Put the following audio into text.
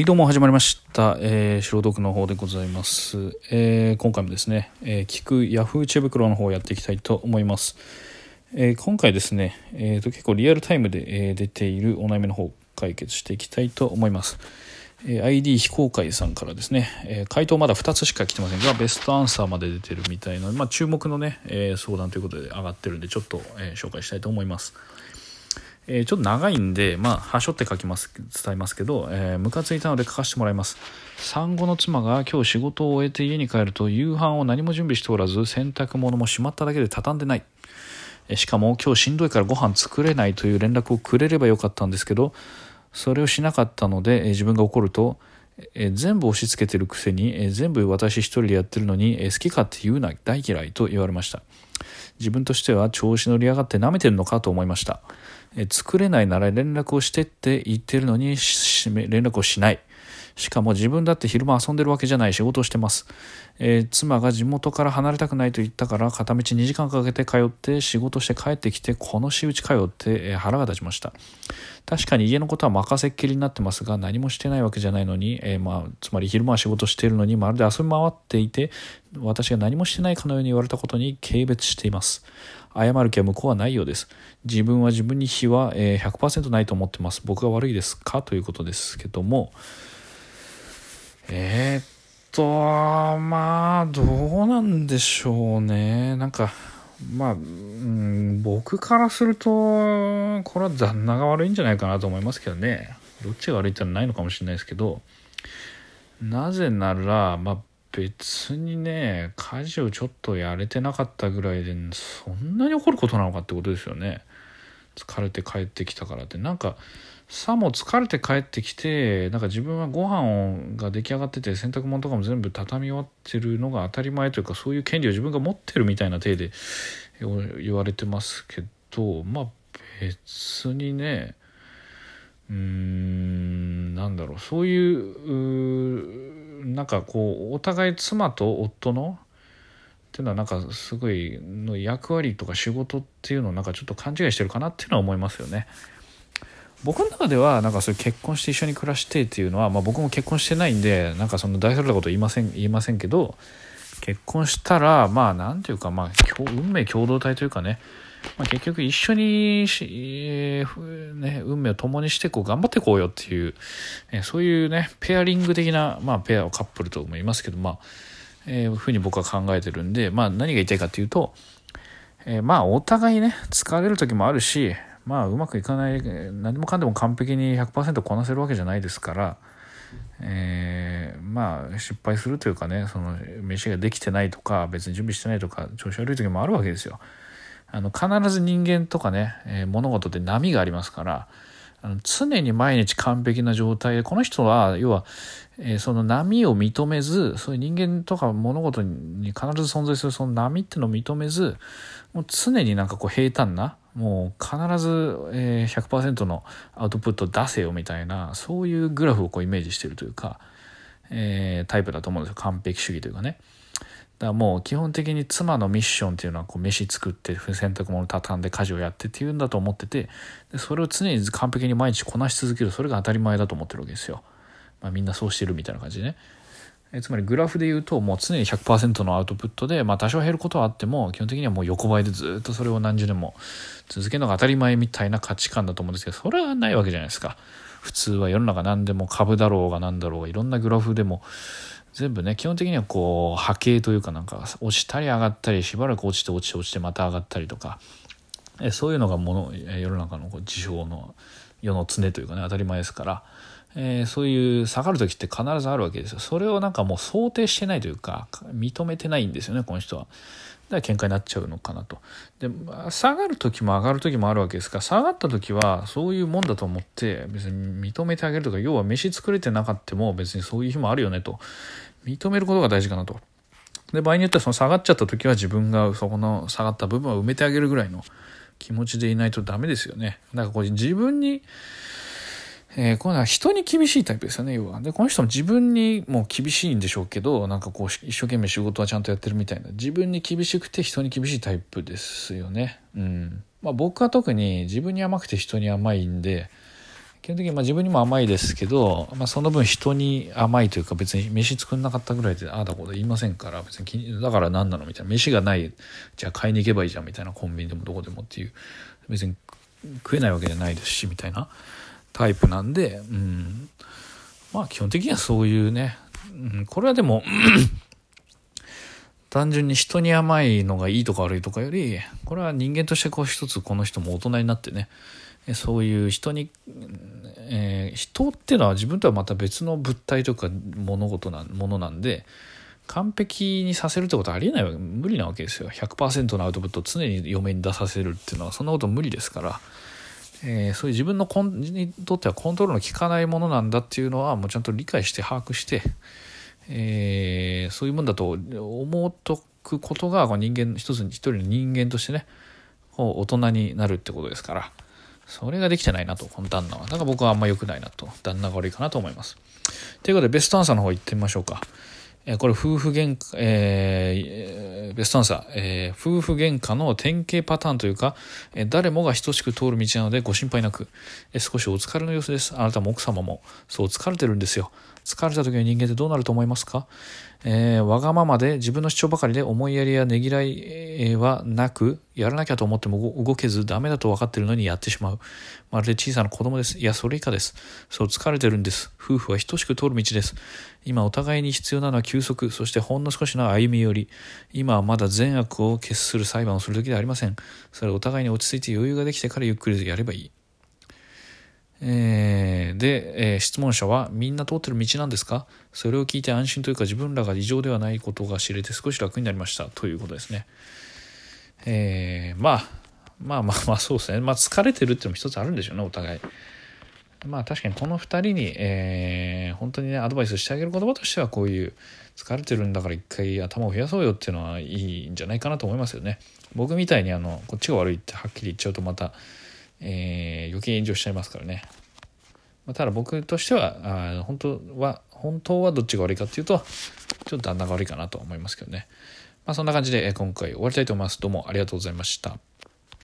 はい、どうも始まりました。えー、白毒の方でございます。えー、今回もですね、えー、聞くヤフー知恵袋の方をやっていきたいと思います。えー、今回ですね、えーと、結構リアルタイムで、えー出ているお悩みの方を解決していきたいと思います。えー ID 非公開さんからですね、えー回答まだ2つしか来てませんが、ベストアンサーまで出てるみたいなので、まあ、注目のね、えー相談ということで上がってるんで、ちょっと、えー紹介したいと思います。えーちょっと長いんで、まあ、はしょって書きます、伝えますけど、えームカついたので書かせてもらいます。産後の妻が今日仕事を終えて家に帰ると、夕飯を何も準備しておらず、洗濯物もしまっただけで畳んでない。しかも今日しんどいからご飯作れないという連絡をくれればよかったんですけど、それをしなかったので、え自分が怒ると、え全部押し付けてるくせに、え全部私一人でやってるのに、え好き勝手言うな大嫌いと言われました自分としては調子乗りやがって舐めてるのかと思いました、え作れないなら連絡をしてって言ってるのに連絡をしない。しかも自分だって昼間遊んでるわけじゃない仕事をしてます、えー妻が地元から離れたくないと言ったから片道2時間かけて通って仕事して帰ってきてこの仕打ちかよって、腹が立ちました。確かに家のことは任せっきりになってますが何もしてないわけじゃないのに、えーまあ、つまり昼間は仕事しているのにまるで遊び回っていて私が何もしてないかのように言われたことに軽蔑しています。謝る気は向こうはないようです。自分は自分に非は、100%ないと思ってます。僕が悪いですか？ということですけどもえーっとまあどうなんでしょうね。なんかまあ、うん、僕からするとこれは旦那が悪いんじゃないかなと思いますけどね。どっちが悪いってのはないのかもしれないですけど。なぜならまあ別にね家事をちょっとやれてなかったぐらいでそんなに怒ることなのかってことですよね。疲れて帰ってきたからって。なんかさも疲れて帰ってきてなんか自分はご飯が出来上がってて洗濯物とかも全部畳み終わってるのが当たり前というかそういう権利を自分が持ってるみたいな体で言われてますけどまあ別にねうーんなんだろうそういううなんかこうお互い妻と夫のっていうのはなんかすごいの役割とか仕事っていうのをなんかちょっと勘違いしてるかなっていうのは思いますよね。僕の中ではなんかそういう結婚して一緒に暮らしてっていうのは、まあ、僕も結婚してないんでなんかその大それたこと言いません言いませんけど結婚したらまあなんていうかまあ運命共同体というかね、まあ、結局一緒にし、えーね、運命を共にしてこう頑張っていこうよっていう、えそういうねペアリング的な、まあ、ペアをカップルとも言いますけどまあえー、ふうに僕は考えてるんで、まあ、何が言いたいかっていうと、えーまあお互いね疲れる時もあるしまあうまくいかない何もかんでも完璧に100%こなせるわけじゃないですから、えーまあ失敗するというかねその飯ができてないとか別に準備してないとか調子悪い時もあるわけですよ。あの必ず人間とかね、えー物事って波がありますからあの常に毎日完璧な状態でこの人は要は、えーその波を認めずそういう人間とか物事に必ず存在するその波ってのを認めずもう常になんかこう平坦なもう必ず、えー100%のアウトプット出せよみたいなそういうグラフをこうイメージしてるというか、えータイプだと思うんですよ完璧主義というかね。だからもう基本的に妻のミッションっていうのはこう飯作って洗濯物畳んで家事をやってっていうんだと思っててでそれを常に完璧に毎日こなし続けるそれが当たり前だと思ってるわけですよ。まあ、みんなそうしてるみたいな感じでね。えつまりグラフで言うともう常に100%のアウトプットで、まあ、多少減ることはあっても基本的にはもう横ばいでずっとそれを何十年も続けるのが当たり前みたいな価値観だと思うんですけどそれはないわけじゃないですか。普通は世の中何でも株だろうが何だろうがいろんなグラフでも全部ね基本的にはこう波形というかなんか落ちたり上がったりしばらく落ちて落ちて落ちてまた上がったりとかえそういうのがもの世の中のこう事象の世の常というかね当たり前ですから、えーそういう下がる時って必ずあるわけですよそれをなんかもう想定してないというか認めてないんですよねこの人は。だから喧嘩になっちゃうのかなと。で下がる時も上がる時もあるわけですから下がった時はそういうもんだと思って別に認めてあげるとか要は飯作れてなかったも別にそういう日もあるよねと認めることが大事かなと。で場合によってはその下がっちゃった時は自分がそこの下がった部分を埋めてあげるぐらいの気持ちでいないとダメですよね。だからこう自分にえー、こういうのは人に厳しいタイプですよね、要は。で、この人も自分にも厳しいんでしょうけど、なんかこう、一生懸命仕事はちゃんとやってるみたいな。自分に厳しくて人に厳しいタイプですよね。うん。まあ僕は特に自分に甘くて人に甘いんで、基本的にまあ自分にも甘いですけど、まあ、その分人に甘いというか別に飯作んなかったぐらいでああだこと言いませんから別に気にだから何なのみたいな飯がないじゃあ買いに行けばいいじゃんみたいなコンビニでもどこでもっていう別に食えないわけじゃないですしみたいなタイプなんで、うん、まあ基本的にはそういうね、うん、これはでも 単純に人に甘いのがいいとか悪いとかよりこれは人間としてこう一つこの人も大人になってね。そういう人に、えー、人っていうのは自分とはまた別の物体とか物事なものなんで完璧にさせるってことはありえないわけ。無理なわけですよ。100%のアウトプットを常に嫁に出させるっていうのはそんなこと無理ですから、えー、そういう自分のコンにとってはコントロールの効かないものなんだっていうのはもうちゃんと理解して把握して、えー、そういうもんだと思っとくことが人間一つ一人の人間としてね大人になるってことですから。それができてないなと、この旦那は。だから僕はあんま良くないなと、旦那が悪いかなと思います。ということで、ベストアンサーの方行ってみましょうか。えこれ、夫婦喧嘩、えー、ベストアンサー、えー、夫婦喧嘩の典型パターンというか、え誰もが等しく通る道なのでご心配なく、え少しお疲れの様子です。あなたも奥様も、そう疲れてるんですよ。疲れた時の人間ってどうなると思いますか？えー、わがままで自分の主張ばかりで思いやりやねぎらいはなく、やらなきゃと思っても動けずダメだと分かってるのにやってしまう。まるで小さな子供です。いや、それ以下です。そう、疲れてるんです。夫婦は等しく通る道です。今お互いに必要なのは休息、そしてほんの少しの歩み寄り。今はまだ善悪を決する裁判をする時ではありません。それはお互いに落ち着いて余裕ができてからゆっくりやればいい。えー、で、えー、質問者はみんな通ってる道なんですか？それを聞いて安心というか自分らが異常ではないことが知れて少し楽になりましたということですね。えー、まあ、まあまあまあそうですね。まあ疲れてるっていうのも一つあるんでしょうね、お互い。まあ確かにこの2人に、えー、本当にね、アドバイスしてあげる言葉としてはこういう疲れてるんだから一回頭を増やそうよっていうのはいいんじゃないかなと思いますよね。僕みたいにあの、こっちが悪いってはっきり言っちゃうとまた、えー、余計炎上しちゃいますからね。まあ、ただ僕としてはあ本当は本当はどっちが悪いかっていうとちょっと旦那が悪いかなと思いますけどね。まあそんな感じで今回終わりたいと思います。どうもありがとうございました。